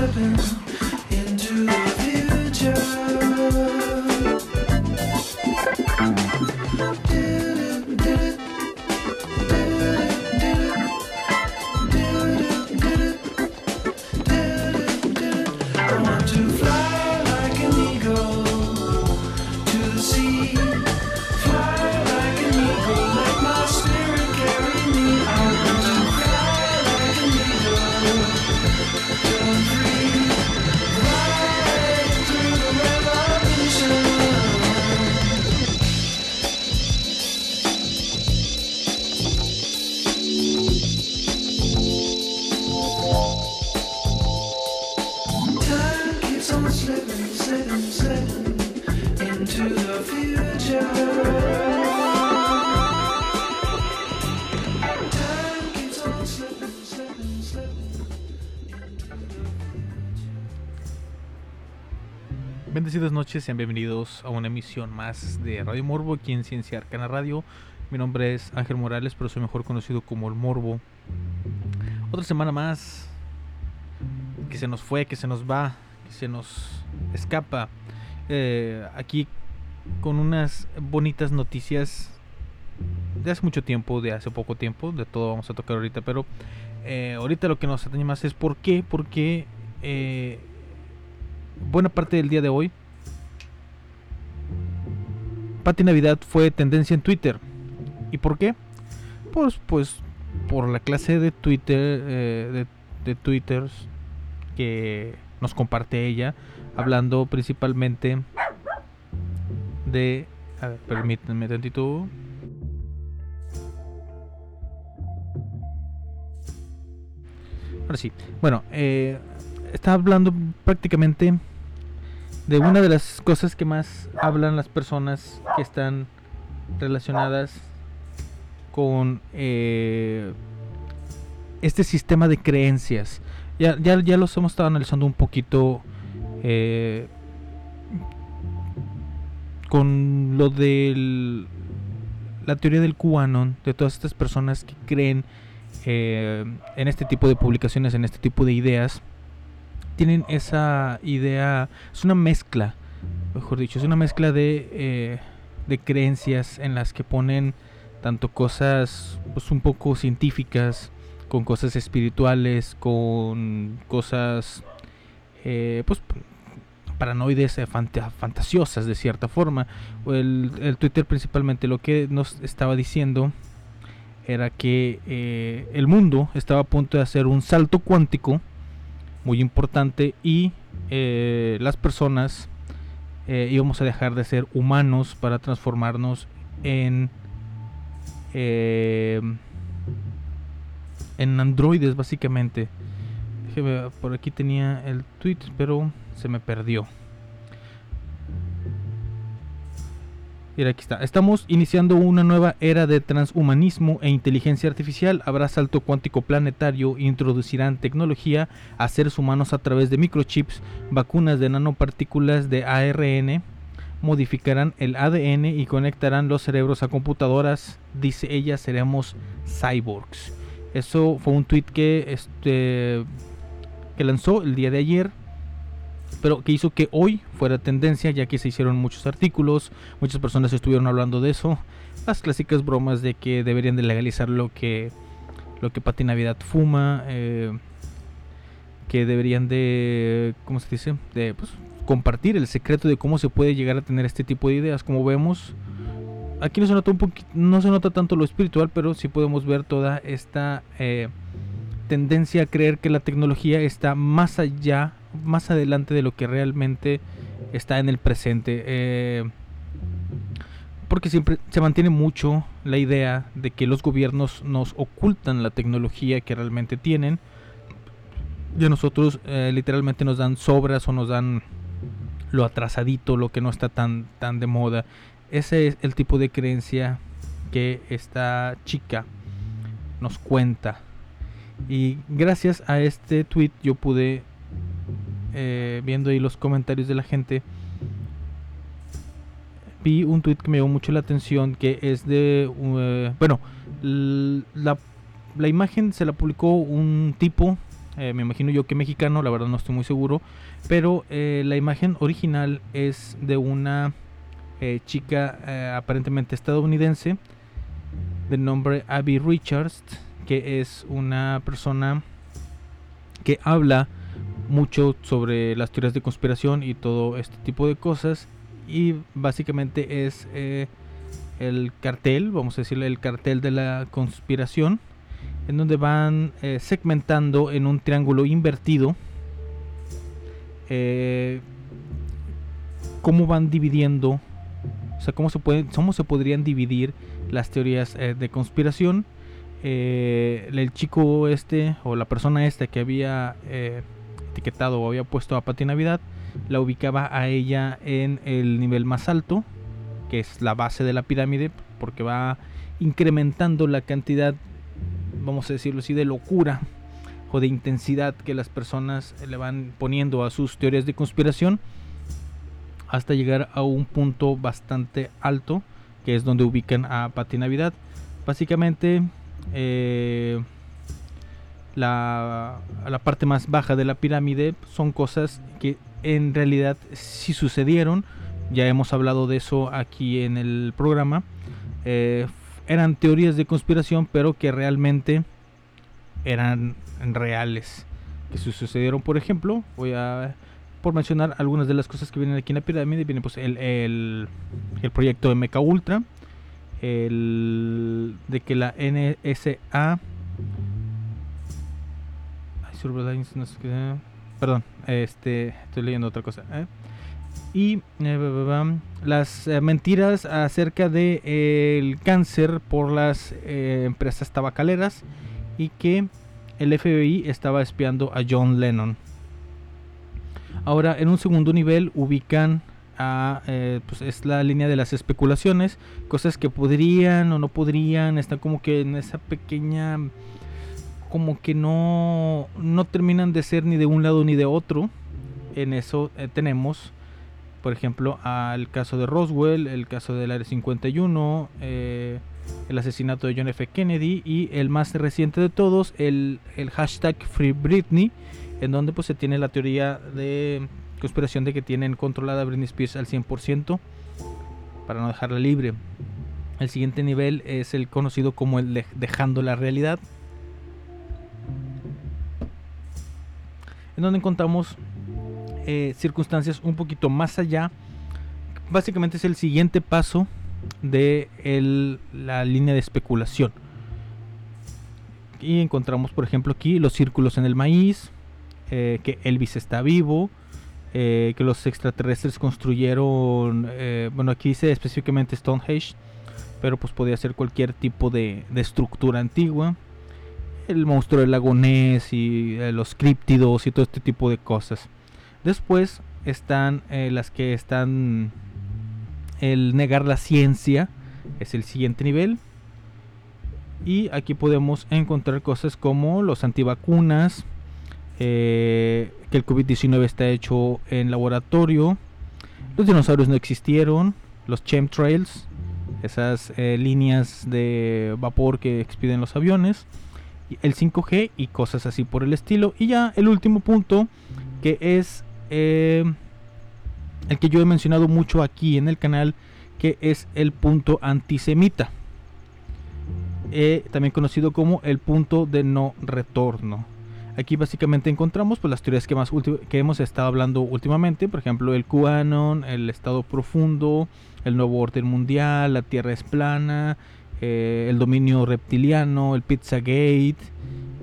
sugar. Noches, sean bienvenidos a una emisión más de Radio Morbo aquí en Ciencia Arcana Radio. Mi nombre es Ángel Morales, pero soy mejor conocido como el Morbo. Otra semana más que se nos fue, que se nos va, que se nos escapa. Eh, aquí con unas bonitas noticias de hace mucho tiempo, de hace poco tiempo, de todo vamos a tocar ahorita, pero eh, ahorita lo que nos atañe más es por qué, porque eh, buena parte del día de hoy, Pati Navidad fue tendencia en Twitter. ¿Y por qué? Pues, pues por la clase de Twitter, eh, de, de Twitters que nos comparte ella, hablando principalmente de... A ver, permítanme tantito. Ahora sí. Bueno, eh, está hablando prácticamente de una de las cosas que más hablan las personas que están relacionadas con eh, este sistema de creencias. Ya, ya, ya los hemos estado analizando un poquito eh, con lo de la teoría del QAnon, de todas estas personas que creen eh, en este tipo de publicaciones, en este tipo de ideas, tienen esa idea, es una mezcla, mejor dicho, es una mezcla de, eh, de creencias en las que ponen tanto cosas pues, un poco científicas, con cosas espirituales, con cosas eh, pues paranoides, eh, fanta- fantasiosas de cierta forma. El, Twitter principalmente lo que nos estaba diciendo era que el mundo estaba a punto de hacer un salto cuántico muy importante y eh, las personas eh, íbamos a dejar de ser humanos para transformarnos en eh, en androides básicamente. Por aquí tenía el tweet, pero se me perdió. Estamos iniciando una nueva era de transhumanismo e inteligencia artificial. Habrá salto cuántico planetario. Introducirán tecnología a seres humanos a través de microchips, vacunas de nanopartículas de ARN. Modificarán el ADN y conectarán los cerebros a computadoras. Dice ella, seremos cyborgs. Eso fue un tweet este, que lanzó el día de ayer pero que hizo que hoy fuera tendencia ya que se hicieron muchos artículos, muchas personas estuvieron hablando de eso, las clásicas bromas de que deberían de legalizar lo que lo que Pati Navidad fuma, eh, que deberían de, ¿cómo se dice? De pues, compartir el secreto de cómo se puede llegar a tener este tipo de ideas, como vemos. Aquí no se nota un poquito, no se nota tanto lo espiritual, pero sí podemos ver toda esta eh, tendencia a creer que la tecnología está más allá más adelante de lo que realmente está en el presente. Eh, porque siempre se mantiene mucho la idea de que los gobiernos nos ocultan la tecnología que realmente tienen. Y a nosotros eh, literalmente nos dan sobras o nos dan lo atrasadito, lo que no está tan, tan de moda. Ese es el tipo de creencia que esta chica nos cuenta. Y gracias a este tweet yo pude eh, viendo ahí los comentarios de la gente, vi un tweet que me llamó mucho la atención, que es de, uh, bueno, la, la, imagen se la publicó un tipo, eh, me imagino yo que mexicano, la verdad no estoy muy seguro, pero eh, la imagen original es de una chica aparentemente estadounidense, de nombre Abby Richards, que es una persona que habla mucho sobre las teorías de conspiración y todo este tipo de cosas. Y básicamente es eh, el cartel, vamos a decirle el cartel de la conspiración, en donde van eh, segmentando en un triángulo invertido eh, cómo van dividiendo, o sea, cómo se, pueden, cómo se podrían dividir las teorías de conspiración. el chico este o la persona esta que había etiquetado o había puesto a Pati Navidad, la ubicaba a ella en el nivel más alto, que es la base de la pirámide, porque va incrementando la cantidad, vamos a decirlo así, de locura o de intensidad que las personas le van poniendo a sus teorías de conspiración hasta llegar a un punto bastante alto, que es donde ubican a Pati Navidad. Básicamente, eh, la, la parte más baja de la pirámide son cosas que en realidad sí sucedieron. Ya hemos hablado de eso aquí en el programa. Eh, eran teorías de conspiración, pero que realmente eran reales. Que sucedieron, por ejemplo, voy a por mencionar algunas de las cosas que vienen aquí en la pirámide. Viene pues el, el, el proyecto de Mecha Ultra, el de que la NSA Perdón, este, estoy leyendo otra cosa. ¿eh? Y eh, las eh, mentiras acerca del de, cáncer por las empresas tabacaleras y que el FBI estaba espiando a John Lennon. Ahora, en un segundo nivel ubican a, pues es la línea de las especulaciones, cosas que podrían o no podrían, están como que en esa pequeña como que no, no terminan de ser ni de un lado ni de otro. En eso eh, tenemos, por ejemplo, al caso de Roswell, el caso del Área 51, eh, el asesinato de John F. Kennedy y el más reciente de todos, el, el hashtag Free Britney, en donde pues se tiene la teoría de conspiración de que tienen controlada a Britney Spears al 100% para no dejarla libre. El siguiente nivel es el conocido como el dejando la realidad donde encontramos eh, circunstancias un poquito más allá. Básicamente es el siguiente paso de la línea de especulación. Y encontramos, por ejemplo, aquí los círculos en el maíz, eh, que Elvis está vivo, eh, que los extraterrestres construyeron, bueno, aquí dice específicamente Stonehenge, pero pues podía ser cualquier tipo de estructura antigua. El monstruo del lago Ness y eh, los críptidos y todo este tipo de cosas. Después están eh, las que están el negar la ciencia, es el siguiente nivel. Y aquí podemos encontrar cosas como los antivacunas, eh, que el COVID-19 está hecho en laboratorio, los dinosaurios no existieron, los chemtrails, esas eh, líneas de vapor que expiden los aviones, el 5G y cosas así por el estilo. Y ya el último punto, que es eh, el que yo he mencionado mucho aquí en el canal, que es el punto antisemita. Eh, también conocido como el punto de no retorno. Aquí básicamente encontramos pues, las teorías que, más que hemos estado hablando últimamente, por ejemplo el QAnon, el estado profundo, el nuevo orden mundial, la Tierra es plana, eh, el dominio reptiliano, el Pizzagate,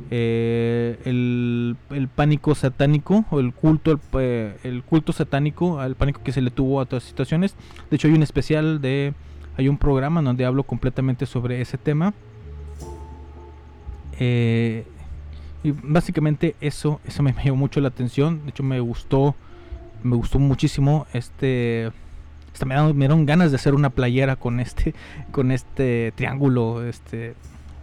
eh, el, el pánico satánico o el culto, el, eh, el culto satánico, el pánico que se le tuvo a todas las situaciones. De hecho hay un especial de, hay un programa donde hablo completamente sobre ese tema. Y básicamente eso, eso me llamó mucho la atención. De hecho me gustó, me gustó muchísimo este. Hasta me dieron, me ganas de hacer una playera con este, con este triángulo, este,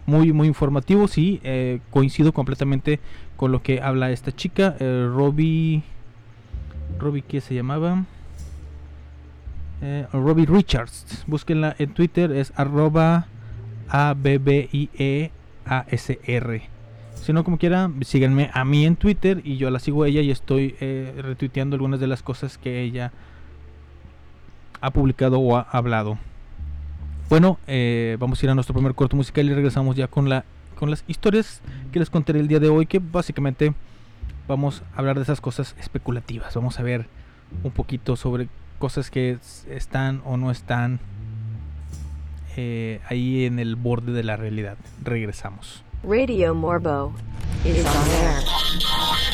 muy, muy informativo. Sí, eh, coincido completamente con lo que habla esta chica, eh, Robbie, Robbie, ¿qué se llamaba? Eh, Robbie Richards. Búsquenla en Twitter, es arroba a b b i e a s r si no, como quiera, síganme a mí en Twitter y yo la sigo a ella y estoy eh, retuiteando algunas de las cosas que ella ha publicado o ha hablado. Bueno, eh, vamos a ir a nuestro primer corto musical y regresamos ya con, la, con las historias que les contaré el día de hoy, que básicamente vamos a hablar de esas cosas especulativas. Vamos a ver un poquito sobre cosas que están o no están eh, ahí en el borde de la realidad. Regresamos. Radio Morbo is on air.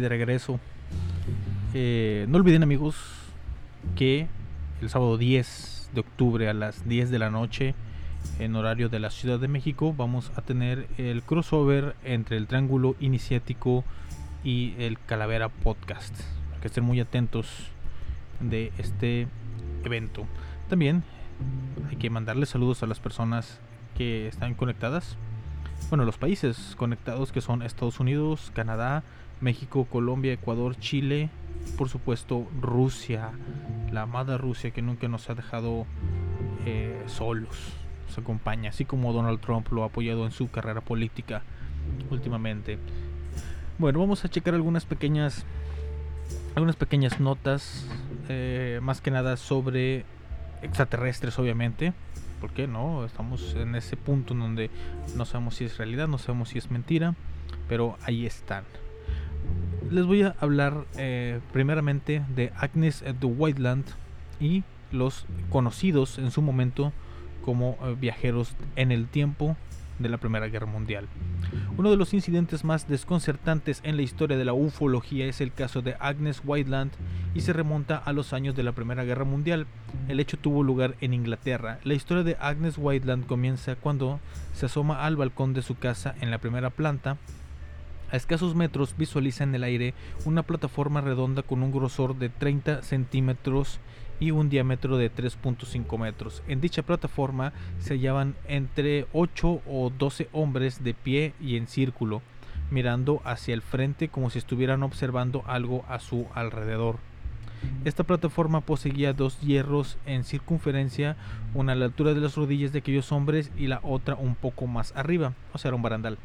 de regreso. Eh, no olviden amigos que el sábado 10 de octubre a las 10 de la noche en horario de la Ciudad de México vamos a tener el crossover entre el Triángulo Iniciático y el Calavera Podcast. Que estén muy atentos de este evento. También hay que mandarles saludos a las personas que están conectadas. Bueno, los países conectados que son Estados Unidos, Canadá, México, Colombia, Ecuador, Chile, por supuesto Rusia, la amada Rusia que nunca nos ha dejado eh, solos, nos acompaña, así como Donald Trump lo ha apoyado en su carrera política últimamente. Bueno, vamos a checar algunas pequeñas, algunas pequeñas notas, eh, más que nada sobre extraterrestres, obviamente. ¿Por qué no? Estamos en ese punto en donde no sabemos si es realidad, no sabemos si es mentira, pero ahí están. Les voy a hablar eh, primeramente de Agnes de Whiteland y los conocidos en su momento como eh, viajeros en el tiempo de la Primera Guerra Mundial. Uno de los incidentes más desconcertantes en la historia de la ufología es el caso de Agnes Whiteland y se remonta a los años de la Primera Guerra Mundial. El hecho tuvo lugar en Inglaterra. La historia de Agnes Whiteland comienza cuando se asoma al balcón de su casa en la primera planta A escasos metros visualiza en el aire una plataforma redonda con un grosor de 30 centímetros y un diámetro de 3.5 metros. En dicha plataforma se hallaban entre 8 o 12 hombres de pie y en círculo, mirando hacia el frente como si estuvieran observando algo a su alrededor. Esta plataforma poseía dos hierros en circunferencia, una a la altura de las rodillas de aquellos hombres y la otra un poco más arriba, o sea, era un barandal.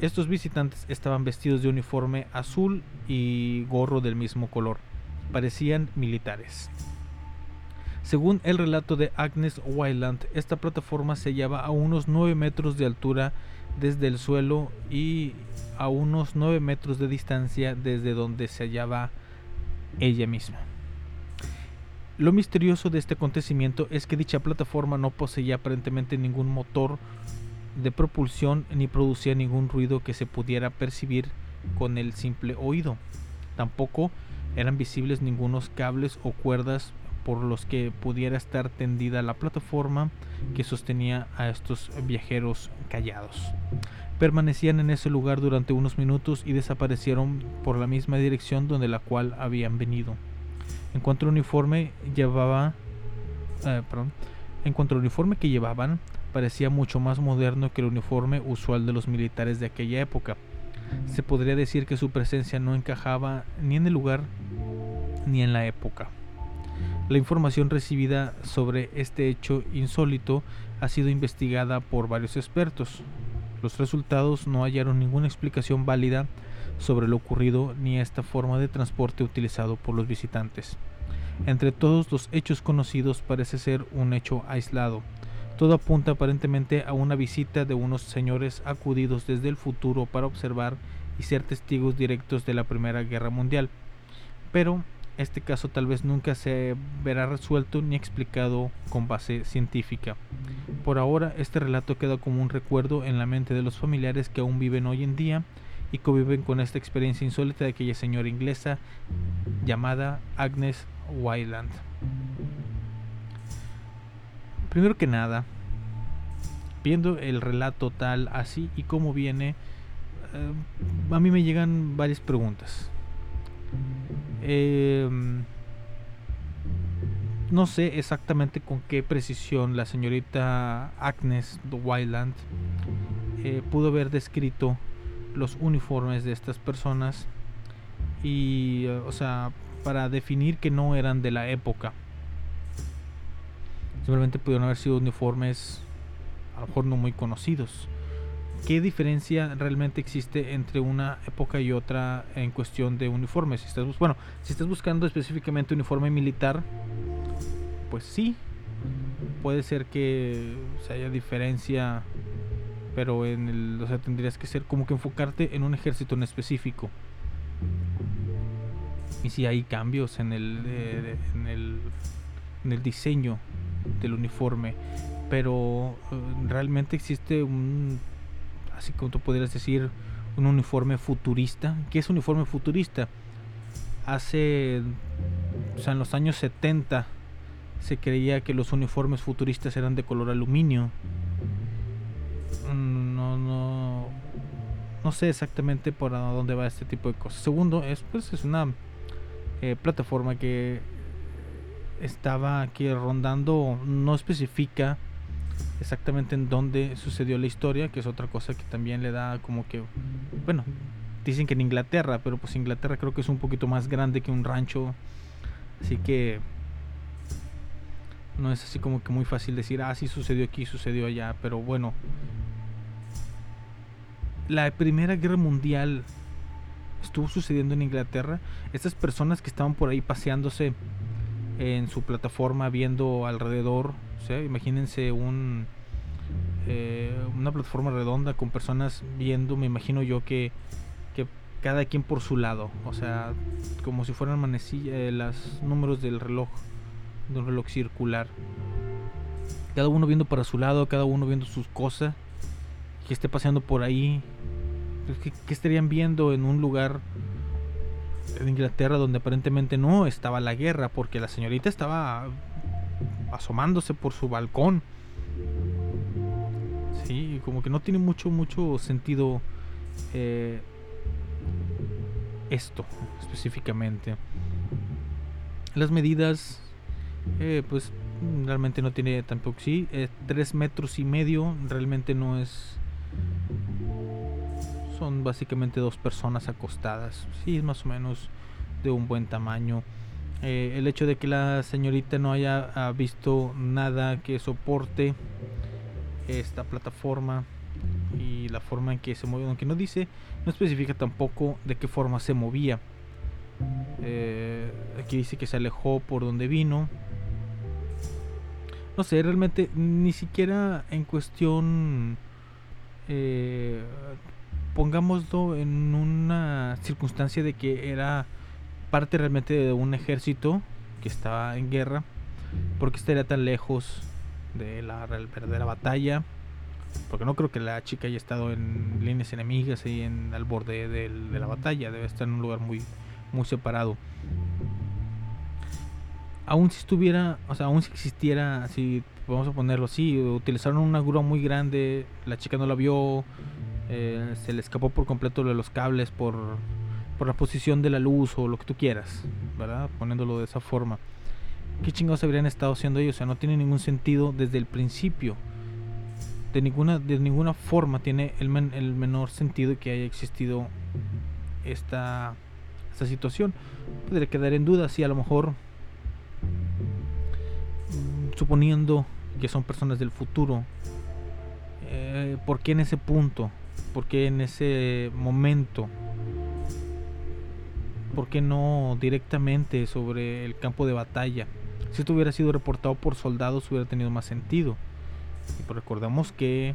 Estos visitantes estaban vestidos de uniforme azul y gorro del mismo color. Parecían militares. Según el relato de Agnes Wyland, esta plataforma se hallaba a unos 9 metros de altura desde el suelo y a unos 9 metros de distancia desde donde se hallaba ella misma. Lo misterioso de este acontecimiento es que dicha plataforma no poseía aparentemente ningún motor de propulsión ni producía ningún ruido que se pudiera percibir con el simple oído. Tampoco eran visibles ningunos cables o cuerdas por los que pudiera estar tendida la plataforma que sostenía a estos viajeros callados. Permanecían en ese lugar durante unos minutos y desaparecieron por la misma dirección donde la cual habían venido. En cuanto al uniforme llevaba, eh, en cuanto al uniforme que llevaban, parecía mucho más moderno que el uniforme usual de los militares de aquella época. Se podría decir que su presencia no encajaba ni en el lugar ni en la época. La información recibida sobre este hecho insólito ha sido investigada por varios expertos. Los resultados no hallaron ninguna explicación válida sobre lo ocurrido ni esta forma de transporte utilizado por los visitantes. Entre todos los hechos conocidos parece ser un hecho aislado. Todo apunta aparentemente a una visita de unos señores acudidos desde el futuro para observar y ser testigos directos de la Primera Guerra Mundial. Pero este caso tal vez nunca se verá resuelto ni explicado con base científica. Por ahora, este relato queda como un recuerdo en la mente de los familiares que aún viven hoy en día y conviven con esta experiencia insólita de aquella señora inglesa llamada Agnes Wyland. Primero que nada, viendo el relato tal así y cómo viene, eh, a mí me llegan varias preguntas. Eh, no sé exactamente con qué precisión la señorita Agnes Wyland eh, pudo haber descrito los uniformes de estas personas y, eh, o sea, para definir que no eran de la época. Simplemente pudieron haber sido uniformes a lo mejor no muy conocidos. ¿Qué diferencia realmente existe entre una época y otra en cuestión de uniformes? Si estás, bueno, si estás buscando específicamente uniforme militar, pues sí, puede ser que haya diferencia, pero en el, o sea, tendrías que ser como que enfocarte en un ejército en específico. Y si hay cambios en el, eh, en el, en el diseño del uniforme, pero eh, realmente existe un, así como tú podrías decir, un uniforme futurista. ¿Qué es un uniforme futurista? Hace, o sea, en los años 70 se creía que los uniformes futuristas eran de color aluminio. Mm, No, no, no sé exactamente por a dónde va este tipo de cosas. Segundo, es pues es una eh, plataforma que estaba aquí rondando, no especifica exactamente en dónde sucedió la historia, que es otra cosa que también le da como que, bueno, dicen que en Inglaterra, pero pues Inglaterra creo que es un poquito más grande que un rancho, así que no es así como que muy fácil decir, ah, sí sucedió aquí, sucedió allá, pero bueno. La Primera Guerra Mundial estuvo sucediendo en Inglaterra. Estas personas que estaban por ahí paseándose en su plataforma viendo alrededor, o sea, imagínense un eh, una plataforma redonda con personas viendo, me imagino yo que, que cada quien por su lado, o sea, como si fueran manecillas, los números del reloj, de un reloj circular. Cada uno viendo para su lado, cada uno viendo sus cosas, que esté paseando por ahí. Pues, ¿Qué, qué estarían viendo en un lugar en Inglaterra donde aparentemente no estaba la guerra? Porque la señorita estaba asomándose por su balcón. Sí, como que no tiene mucho, mucho sentido eh, esto específicamente. Las medidas, eh, pues realmente no tiene tampoco, sí, eh, tres metros y medio, realmente no es... Son básicamente dos personas acostadas, sí, más o menos de un buen tamaño. Eh, el hecho de que la señorita no haya visto nada que soporte esta plataforma y la forma en que se mueve, aunque no dice, no especifica tampoco de qué forma se movía. Eh, aquí dice que se alejó por donde vino. No sé, realmente ni siquiera en cuestión, eh, pongámoslo en una circunstancia de que era parte realmente de un ejército que estaba en guerra, porque estaría tan lejos de la verdadera batalla. Porque no creo que la chica haya estado en líneas enemigas y en al borde del- de la batalla. Debe estar en un lugar muy, muy separado. Aún si estuviera, o sea, aún si existiera, si vamos a ponerlo así, utilizaron una grúa muy grande, la chica no la vio, eh, se le escapó por completo lo de los cables por, por la posición de la luz o lo que tú quieras, ¿verdad? Poniéndolo de esa forma. ¿Qué chingados habrían estado haciendo ellos? O sea, no tiene ningún sentido desde el principio. De ninguna, de ninguna forma tiene el, men- el menor sentido que haya existido esta, esta situación. Podría quedar en duda si a lo mejor, mm, suponiendo que son personas del futuro, eh, ¿por qué en ese punto? ¿Por qué en ese momento? ¿Por qué no directamente sobre el campo de batalla? Si esto hubiera sido reportado por soldados hubiera tenido más sentido. Y pues recordamos que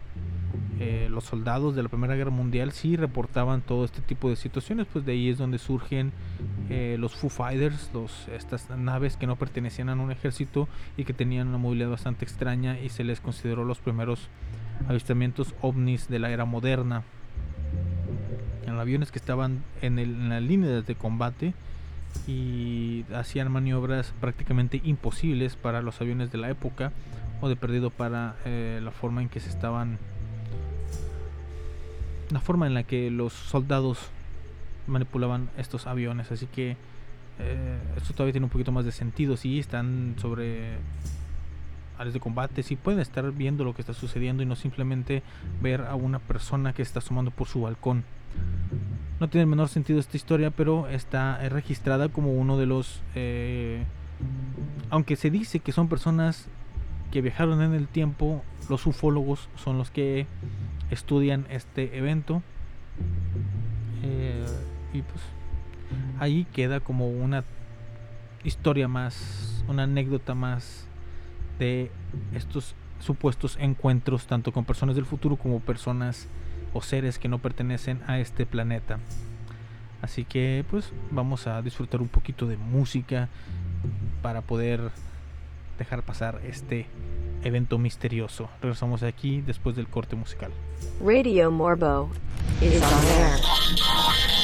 eh, los soldados de la Primera Guerra Mundial sí reportaban todo este tipo de situaciones, pues de ahí es donde surgen eh, los Foo Fighters, estas naves que no pertenecían a un ejército y que tenían una movilidad bastante extraña y se les consideró los primeros avistamientos ovnis de la era moderna. En aviones que estaban en, el- en las líneas de combate y hacían maniobras prácticamente imposibles para los aviones de la época o de perdido para eh, la forma en que se estaban la forma en la que los soldados manipulaban estos aviones así que eh, esto todavía tiene un poquito más de sentido si están sobre de combate si pueden estar viendo lo que está sucediendo y no simplemente ver a una persona que está asomando por su balcón no tiene el menor sentido esta historia, pero está eh, registrada como uno de los... eh, aunque se dice que son personas que viajaron en el tiempo, los ufólogos son los que estudian este evento. Eh, y pues ahí queda como una historia más, una anécdota más de estos supuestos encuentros tanto con personas del futuro como personas o seres que no pertenecen a este planeta. Así que pues vamos a disfrutar un poquito de música para poder dejar pasar este evento misterioso. Regresamos aquí después del corte musical. Radio Morbo is on air.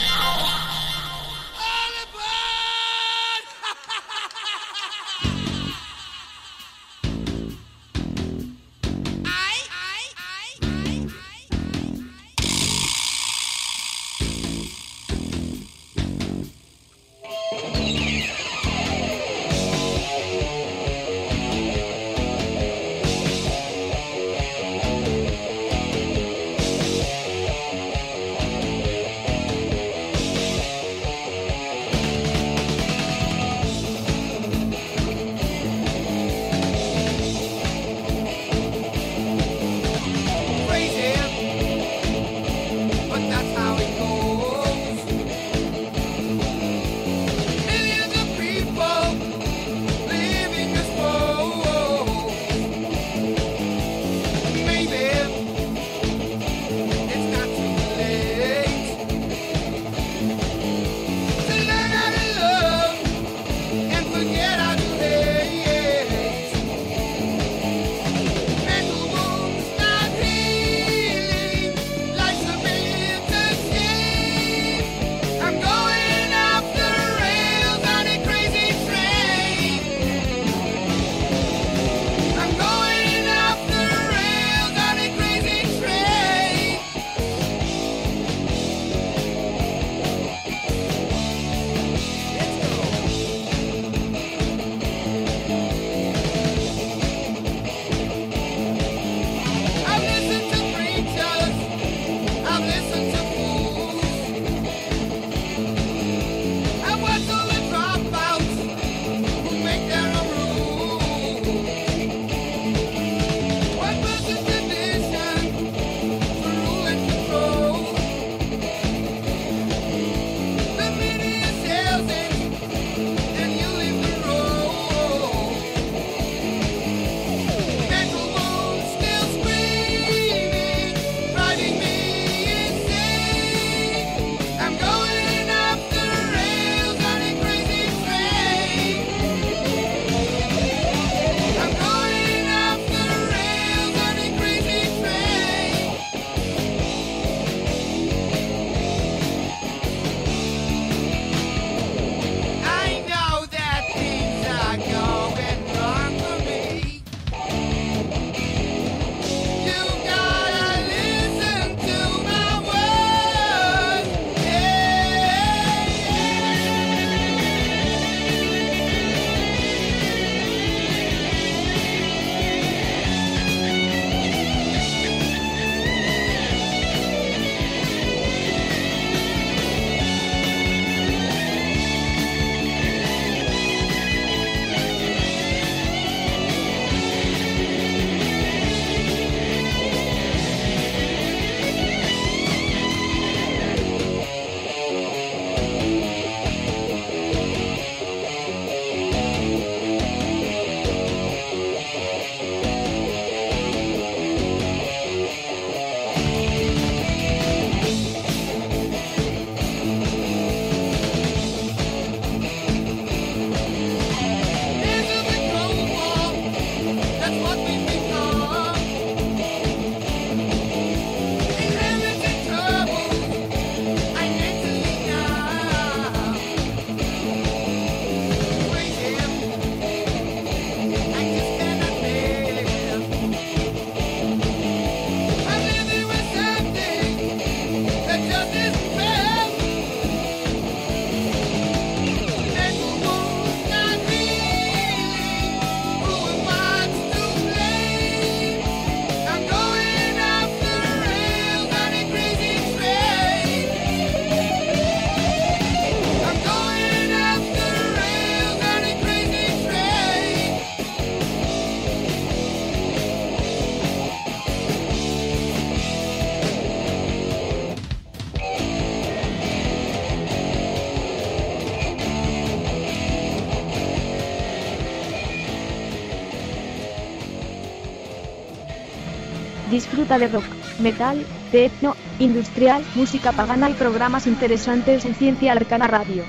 Disfruta de rock, metal, techno, industrial, música pagana y programas interesantes en Ciencia Arcana Radio.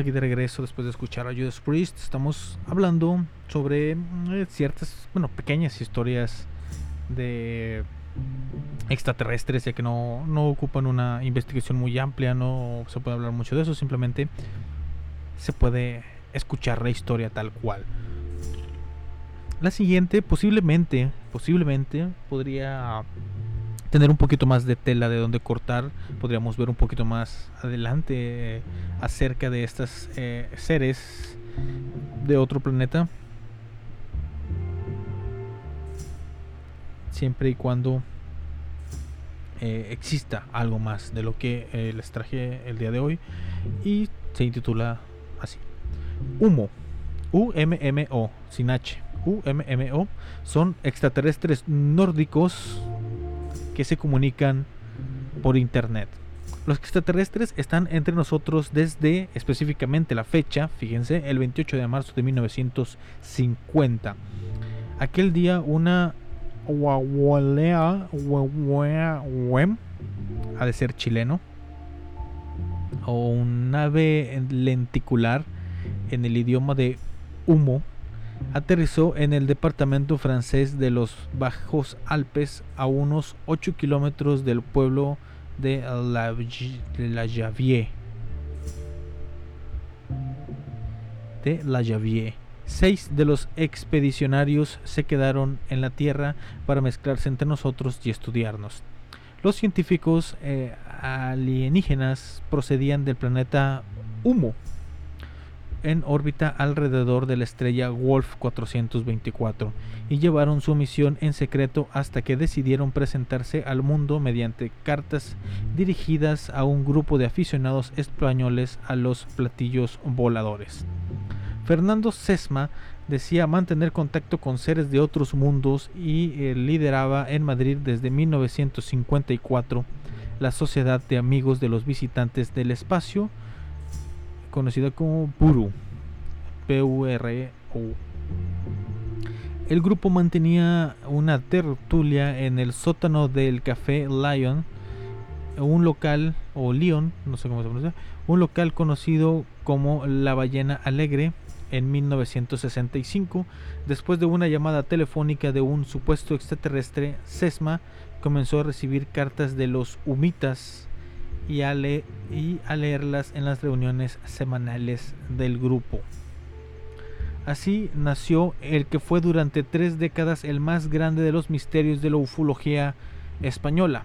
Aquí de regreso después de escuchar a Judas Priest. Estamos hablando sobre eh, ciertas, bueno, pequeñas historias de extraterrestres, ya que no, no ocupan una investigación muy amplia, no se puede hablar mucho de eso, simplemente se puede escuchar la historia tal cual. La siguiente, posiblemente, posiblemente podría tener un poquito más de tela de donde cortar. Podríamos ver un poquito más adelante eh, acerca de estos seres de otro planeta. Siempre y cuando eh, exista algo más de lo que eh, les traje el día de hoy. Y se intitula así. Humo. U-M-M-O. Sin H. U-M-M-O. Son extraterrestres nórdicos que se comunican por internet. Los extraterrestres están entre nosotros desde específicamente la fecha, fíjense, el 28 de marzo de 1950. Aquel día una Wem, ha de ser chileno, o un ave lenticular en el idioma de humo aterrizó en el departamento francés de los Bajos Alpes a unos 8 kilómetros del pueblo de La, la Javier. De La. Seis de los expedicionarios se quedaron en la Tierra para mezclarse entre nosotros y estudiarnos. Los científicos eh, alienígenas procedían del planeta Humo, en órbita alrededor de la estrella Wolf 424 y llevaron su misión en secreto hasta que decidieron presentarse al mundo mediante cartas dirigidas a un grupo de aficionados españoles a los platillos voladores. Fernando Sesma decía mantener contacto con seres de otros mundos y eh, lideraba en Madrid desde 1954 la Sociedad de Amigos de los Visitantes del Espacio, conocida como PURU. P-U-R-U. El grupo mantenía una tertulia en el sótano del Café Lion, un local, o Lion, no sé cómo se pronuncia, un local conocido como La Ballena Alegre en 1965. Después de una llamada telefónica de un supuesto extraterrestre, Sesma comenzó a recibir cartas de los humitas y a, leerlas en las reuniones semanales del grupo. Así nació el que fue durante tres décadas el más grande de los misterios de la ufología española.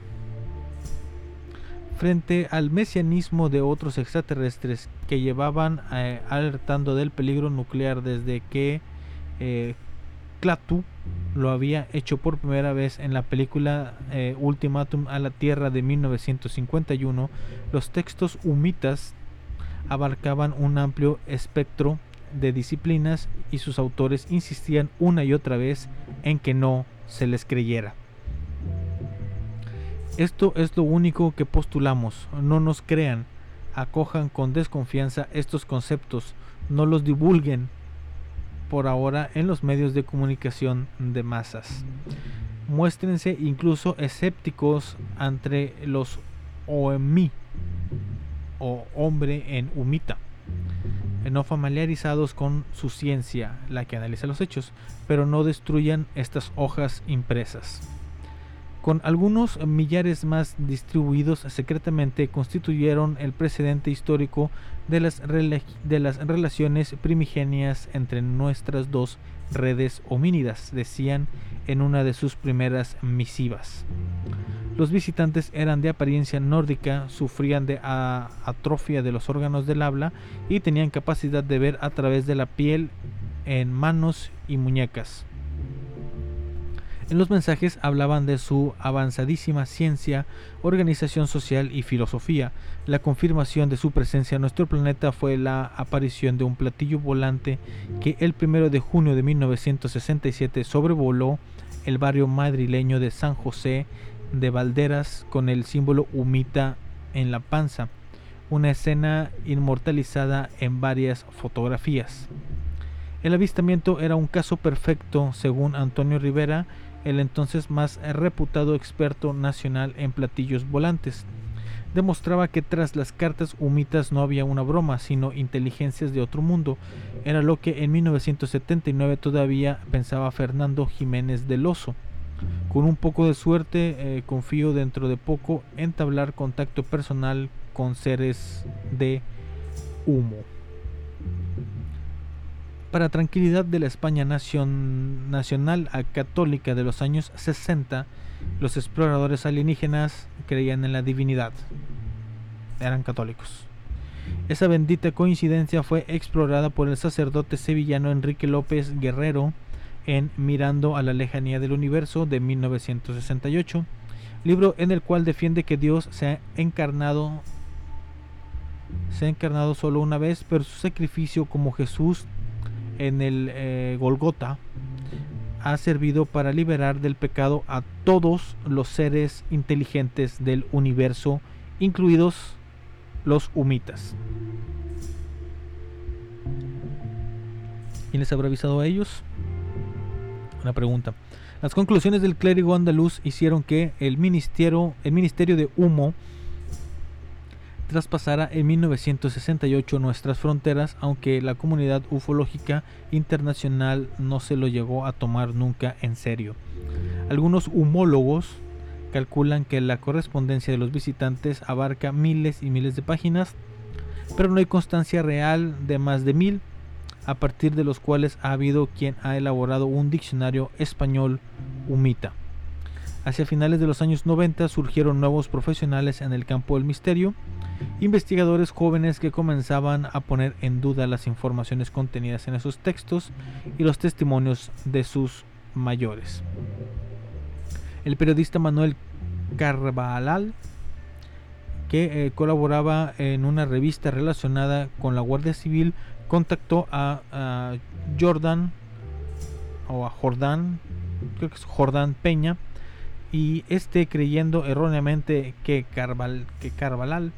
Frente al mesianismo de otros extraterrestres que llevaban eh, alertando del peligro nuclear desde que eh, Klaatu lo había hecho por primera vez en la película eh, Ultimátum a la Tierra de 1951, los textos humitas abarcaban un amplio espectro de disciplinas y sus autores insistían una y otra vez en que no se les creyera. Esto es lo único que postulamos, no nos crean, acojan con desconfianza estos conceptos, no los divulguen por ahora en los medios de comunicación de masas. Muéstrense incluso escépticos ante los OMI o hombre en humita no familiarizados con su ciencia, la que analiza los hechos, pero no destruyan estas hojas impresas. Con algunos millares más distribuidos secretamente constituyeron el precedente histórico de las, de las relaciones primigenias entre nuestras dos redes homínidas, decían en una de sus primeras misivas. Los visitantes eran de apariencia nórdica, sufrían de atrofia de los órganos del habla y tenían capacidad de ver a través de la piel en manos y muñecas. En los mensajes hablaban de su avanzadísima ciencia, organización social y filosofía. La confirmación de su presencia en nuestro planeta fue la aparición de un platillo volante que el 1 de junio de 1967 sobrevoló el barrio madrileño de San José de Valderas con el símbolo humita en la panza, una escena inmortalizada en varias fotografías. El avistamiento era un caso perfecto, según Antonio Rivera, el entonces más reputado experto nacional en platillos volantes. Demostraba que tras las cartas humitas no había una broma, sino inteligencias de otro mundo. Era lo que en 1979 todavía pensaba Fernando Jiménez del Oso. Con un poco de suerte, eh, confío dentro de poco entablar contacto personal con seres de humo. Para tranquilidad de la España nacion- nacional a católica de los años 60, los exploradores alienígenas creían en la divinidad. Eran católicos. Esa bendita coincidencia fue explorada por el sacerdote sevillano Enrique López Guerrero en Mirando a la lejanía del universo de 1968, libro en el cual defiende que Dios se ha encarnado se ha encarnado solo una vez, pero su sacrificio como Jesús en el eh, Golgota ha servido para liberar del pecado a todos los seres inteligentes del universo, incluidos los humitas. ¿Quién les habrá avisado a ellos? Una pregunta. Las conclusiones del clérigo andaluz hicieron que el ministerio, el ministerio de humo traspasara en 1968 nuestras fronteras, aunque la comunidad ufológica internacional no se lo llegó a tomar nunca en serio. Algunos humólogos calculan que la correspondencia de los visitantes abarca miles y miles de páginas, pero no hay constancia real de más de mil, a partir de los cuales ha habido quien ha elaborado un diccionario español humita. Hacia finales de los años 90 surgieron nuevos profesionales en el campo del misterio, investigadores jóvenes que comenzaban a poner en duda las informaciones contenidas en esos textos y los testimonios de sus mayores. El periodista Manuel Carvalal, que eh, colaboraba en una revista relacionada con la Guardia Civil, contactó a, Jordan o a Jordán, Peña, y este creyendo erróneamente que, Carval, que Carvalhal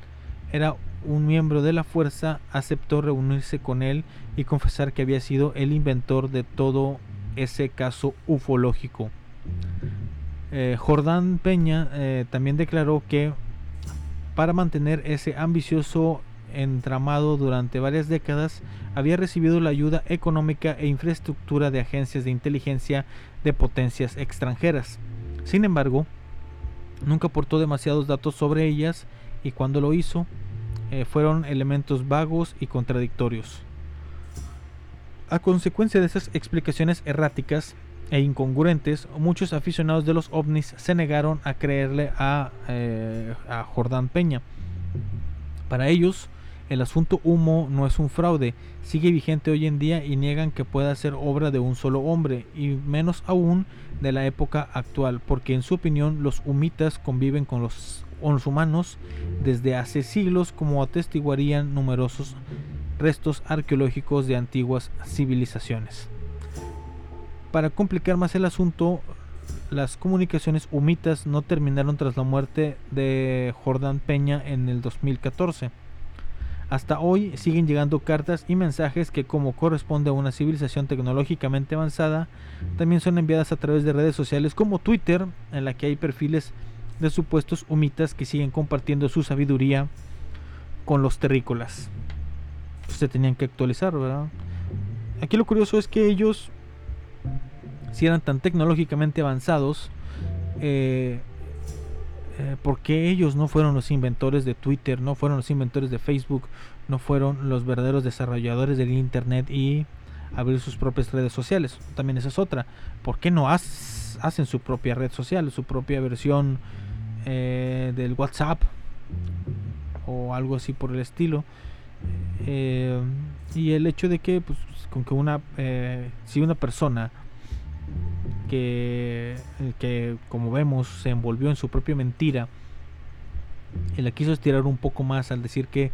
era un miembro de la fuerza, aceptó reunirse con él y confesar que había sido el inventor de todo ese caso ufológico. Eh, Jordán Peña eh, también declaró que para mantener ese ambicioso entramado durante varias décadas, había recibido la ayuda económica e infraestructura de agencias de inteligencia de potencias extranjeras. Sin embargo, nunca aportó demasiados datos sobre ellas y cuando lo hizo, eh, fueron elementos vagos y contradictorios. A consecuencia de esas explicaciones erráticas e incongruentes, muchos aficionados de los ovnis se negaron a creerle a, eh, a Jordán Peña. Para ellos, el asunto humo no es un fraude, sigue vigente hoy en día y niegan que pueda ser obra de un solo hombre, y menos aún de la época actual, porque en su opinión los humitas conviven con los, humanos desde hace siglos, como atestiguarían numerosos restos arqueológicos de antiguas civilizaciones. Para complicar más el asunto, las comunicaciones humitas no terminaron tras la muerte de Jordán Peña en el 2014. Hasta hoy siguen llegando cartas y mensajes que como corresponde a una civilización tecnológicamente avanzada, también son enviadas a través de redes sociales como Twitter, en la que hay perfiles de supuestos humitas que siguen compartiendo su sabiduría con los terrícolas. Se tenían que actualizar, ¿verdad? Aquí lo curioso es que ellos, si eran tan tecnológicamente avanzados, eh, eh, ¿por qué ellos no fueron los inventores de Twitter, no fueron los inventores de Facebook, no fueron los verdaderos desarrolladores del Internet y abrir sus propias redes sociales? También esa es otra. ¿Por qué no hacen su propia red social, su propia versión eh, del WhatsApp o algo así por el estilo? Eh, y el hecho de que, pues, con que una, eh, si una persona que, eh, que como vemos se envolvió en su propia mentira y la quiso estirar un poco más al decir que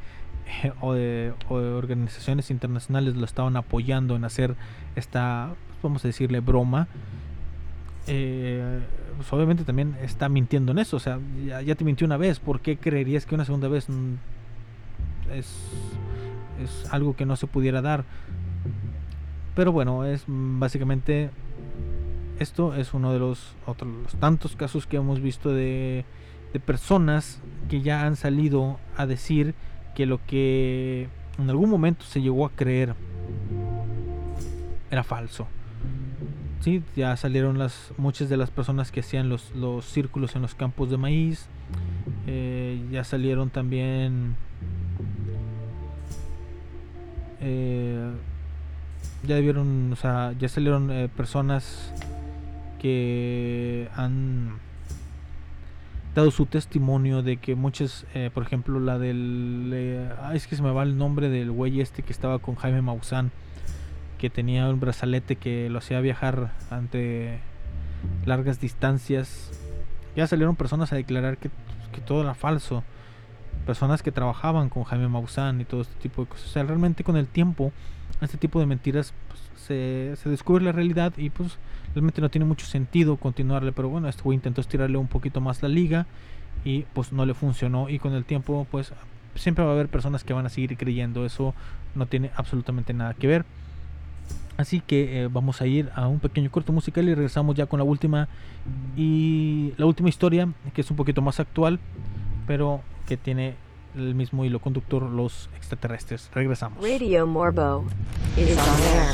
eh, o de, organizaciones internacionales lo estaban apoyando en hacer esta pues, vamos a decirle broma eh, pues obviamente también está mintiendo en eso. O sea ya, ya te mintió una vez ¿por qué creerías que una segunda vez es, es algo que no se pudiera dar pero bueno es mm, básicamente esto es uno de los otros tantos casos que hemos visto de, de personas que ya han salido a decir que lo que en algún momento se llegó a creer era falso. Sí, ya salieron las muchas de las personas que hacían los, los círculos en los campos de maíz. eh, ya salieron también eh, ya debieron, o sea, ya salieron eh, personas que han dado su testimonio de que muchas, eh, por ejemplo, la del, eh, es que se me va el nombre del güey este que estaba con Jaime Maussan, que tenía un brazalete que lo hacía viajar ante largas distancias. Ya salieron personas a declarar que, que todo era falso. Personas que trabajaban con Jaime Maussan y todo este tipo de cosas. O sea, realmente con el tiempo, este tipo de mentiras pues, se, se descubre la realidad y pues realmente no tiene mucho sentido continuarle. Pero bueno, este güey intentó estirarle un poquito más la liga y pues no le funcionó. Y con el tiempo, pues siempre va a haber personas que van a seguir creyendo. Eso no tiene absolutamente nada que ver. Así que eh, vamos a ir a un pequeño corto musical y regresamos ya con la última y la última historia que es un poquito más actual, pero que tiene el mismo hilo conductor los extraterrestres. Regresamos. Radio Morbo is on air.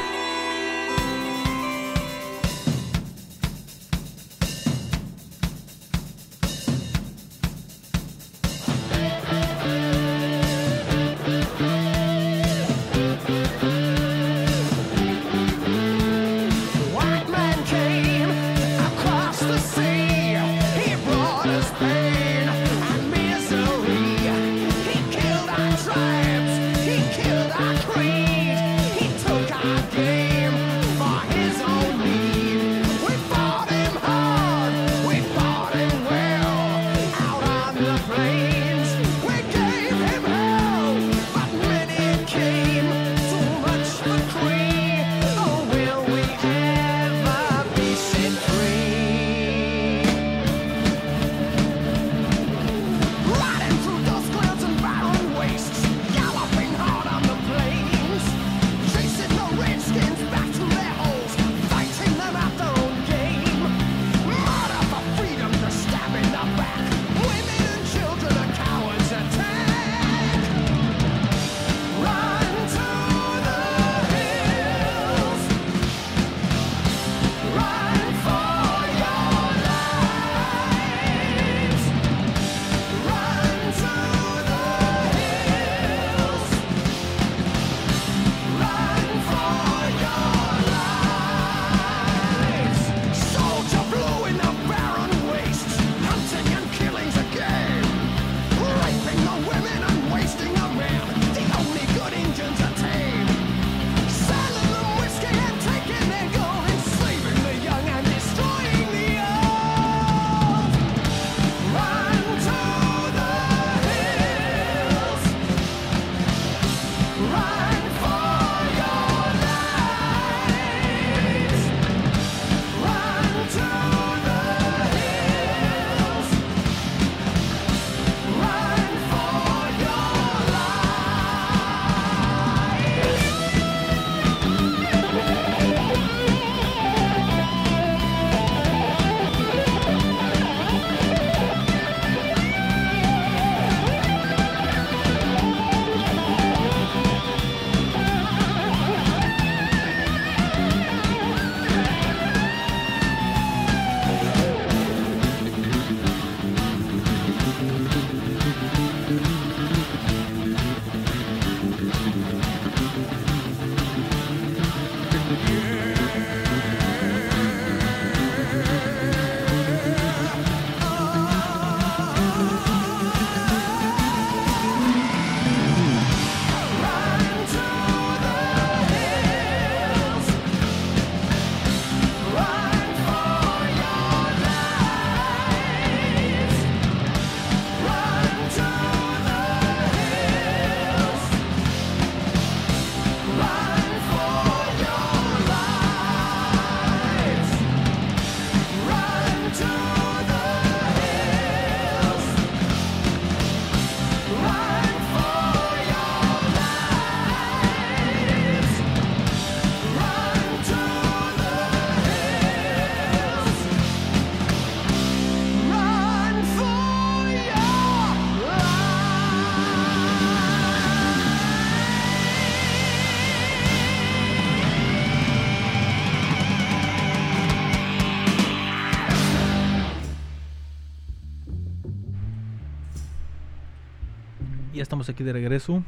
Ya estamos aquí de regreso.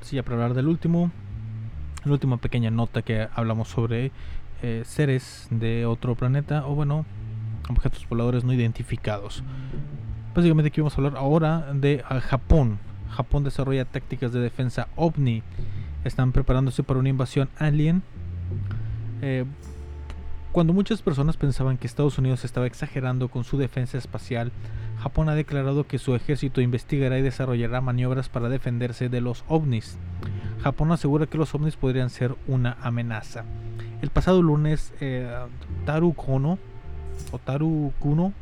Sí, ya para hablar del último. La última pequeña nota que hablamos sobre eh, seres de otro planeta o bueno, objetos voladores no identificados. Básicamente aquí vamos a hablar ahora de ah, Japón. Japón desarrolla tácticas de defensa ovni. Están preparándose para una invasión alien. Eh, cuando muchas personas pensaban que Estados Unidos estaba exagerando con su defensa espacial, Japón ha declarado que su ejército investigará y desarrollará maniobras para defenderse de los ovnis. Japón asegura que los ovnis podrían ser una amenaza. El pasado lunes, eh, Taru Kono, o Taru Kuno,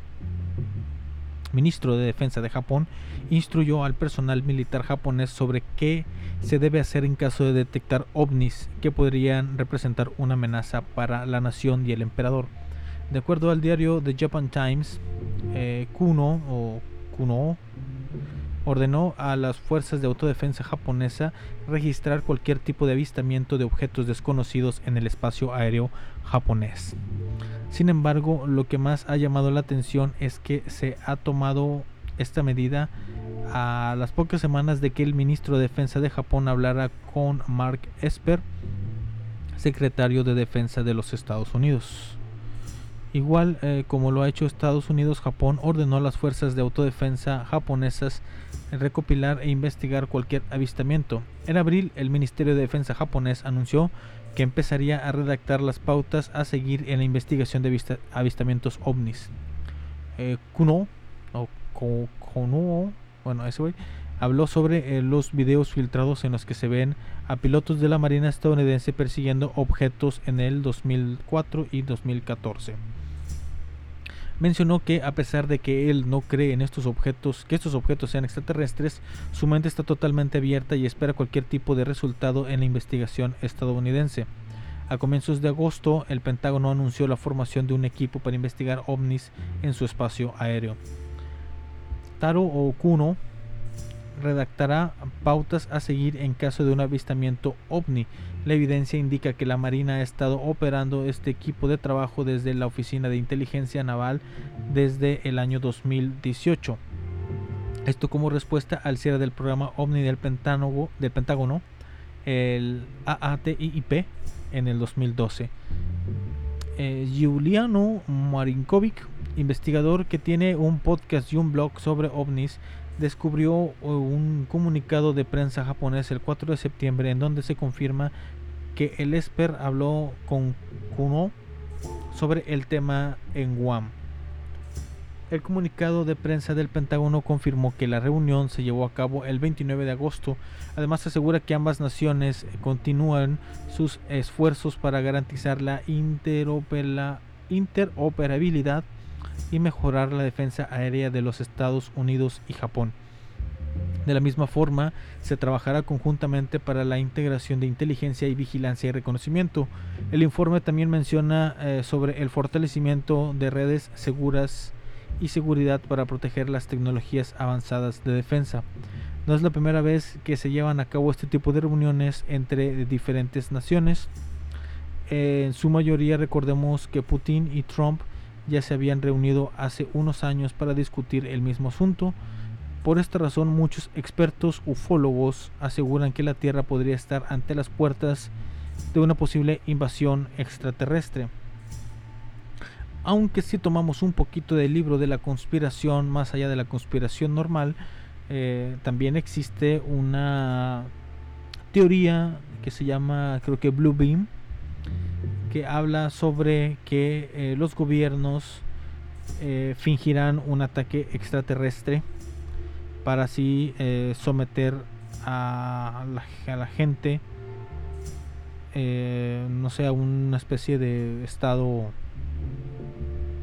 ministro de Defensa de Japón, instruyó al personal militar japonés sobre qué se debe hacer en caso de detectar ovnis que podrían representar una amenaza para la nación y el emperador. De acuerdo al diario The Japan Times, eh, Kuno o Kuno ordenó a las fuerzas de autodefensa japonesa registrar cualquier tipo de avistamiento de objetos desconocidos en el espacio aéreo japonés. Sin embargo, lo que más ha llamado la atención es que se ha tomado esta medida a las pocas semanas de que el ministro de Defensa de Japón hablara con Mark Esper, secretario de Defensa de los Estados Unidos. Igual eh, como lo ha hecho Estados Unidos, Japón ordenó a las fuerzas de autodefensa japonesas recopilar e investigar cualquier avistamiento. En abril, el Ministerio de Defensa japonés anunció que empezaría a redactar las pautas a seguir en la investigación de avista- avistamientos ovnis. Eh, Kuno, bueno, ese habló sobre eh, los videos filtrados en los que se ven a pilotos de la Marina estadounidense persiguiendo objetos en el 2004 y 2014 mencionó que a pesar de que él no cree en estos objetos, que estos objetos sean extraterrestres, su mente está totalmente abierta y espera cualquier tipo de resultado en la investigación estadounidense. A comienzos de agosto, el Pentágono anunció la formación de un equipo para investigar ovnis en su espacio aéreo. Taro Okuno redactará pautas a seguir en caso de un avistamiento ovni. La evidencia indica que la Marina ha estado operando este equipo de trabajo desde la Oficina de Inteligencia Naval desde el año 2018. Esto como respuesta al cierre del programa OVNI del Pentágono, del Pentágono el AATIP, en el 2012. Eh, Giuliano Marinkovic, investigador que tiene un podcast y un blog sobre ovnis, descubrió eh, un comunicado de prensa japonés el 4 de septiembre en donde se confirma que el Esper habló con Kuno sobre el tema en Guam. El comunicado de prensa del Pentágono confirmó que la reunión se llevó a cabo el 29 de agosto. Además asegura que ambas naciones continúan sus esfuerzos para garantizar la interopera- interoperabilidad y mejorar la defensa aérea de los Estados Unidos y Japón. De la misma forma, se trabajará conjuntamente para la integración de inteligencia y vigilancia y reconocimiento. El informe también menciona eh, sobre el fortalecimiento de redes seguras y seguridad para proteger las tecnologías avanzadas de defensa. No es la primera vez que se llevan a cabo este tipo de reuniones entre diferentes naciones. En su mayoría recordemos que Putin y Trump ya se habían reunido hace unos años para discutir el mismo asunto. Por esta razón muchos expertos ufólogos aseguran que la Tierra podría estar ante las puertas de una posible invasión extraterrestre. Aunque si tomamos un poquito del libro de la conspiración, más allá de la conspiración normal, eh, también existe una teoría que se llama, creo que Blue Beam, que habla sobre que eh, los gobiernos eh, fingirán un ataque extraterrestre para así eh, someter a la, gente, eh, no sé, a una especie de estado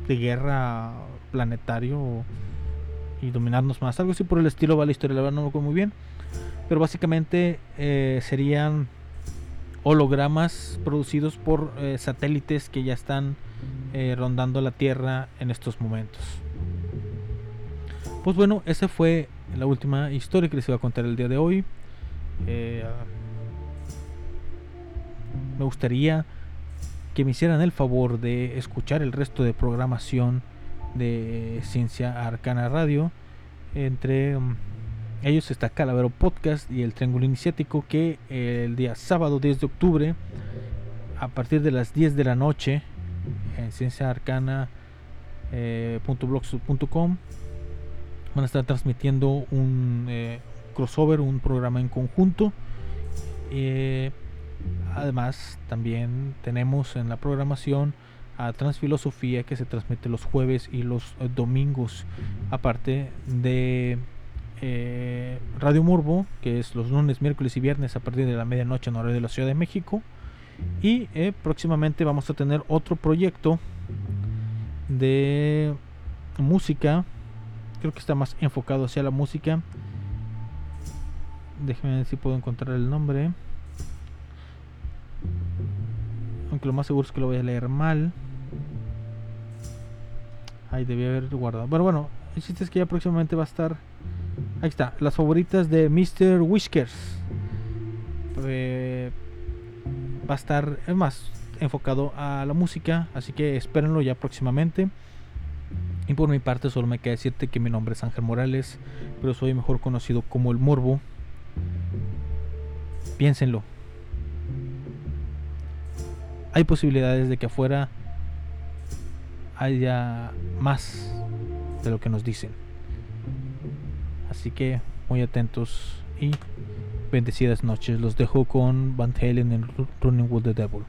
de guerra planetario y dominarnos más. Algo así por el estilo va la historia, la verdad no lo recuerdo muy bien. Pero básicamente eh, serían hologramas producidos por satélites que ya están rondando la Tierra en estos momentos. Pues bueno, esa fue la última historia que les iba a contar el día de hoy. Eh, me gustaría que me hicieran el favor de escuchar el resto de programación de Ciencia Arcana Radio. Entre um, ellos está Calavero Podcast y el Triángulo Iniciático que eh, el día sábado 10 de octubre a partir de las 10 de la noche en cienciaarcana.blogspot.com van a estar transmitiendo un eh, crossover, un programa en conjunto. Eh, además, también tenemos en la programación a Transfilosofía que se transmite los jueves y los eh, domingos, aparte de Radio Morbo, que es los lunes, miércoles y viernes a partir de la medianoche en horario de la Ciudad de México. Y próximamente vamos a tener otro proyecto de música. Creo que está más enfocado hacia la música. Déjenme ver si puedo encontrar el nombre. Aunque lo más seguro es que lo voy a leer mal. Ahí debía haber guardado. Bueno, bueno, el chiste es que ya próximamente va a estar Ahí está, las favoritas de Mr. Whiskers. Eh, va a estar es más enfocado a la música, así que espérenlo ya próximamente. Y por mi parte solo me queda decirte que mi nombre es Ángel Morales, pero soy mejor conocido como el Morbo. Piénsenlo. Hay posibilidades de que afuera haya más de lo que nos dicen. Así que muy atentos y bendecidas noches. Los dejo con Van Halen en Running with the Devil.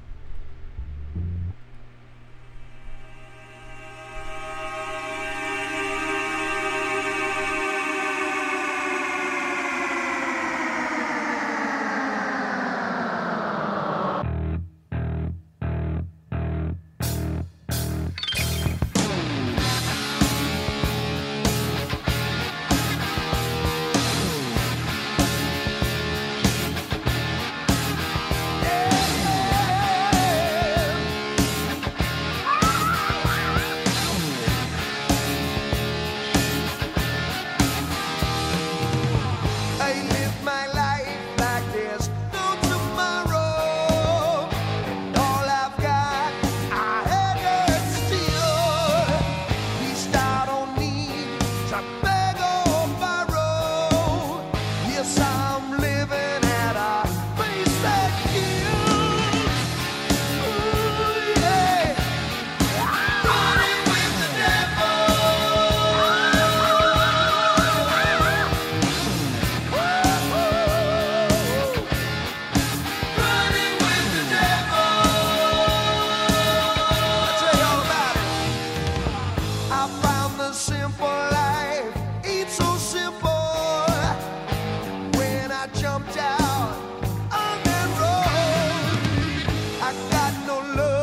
no love.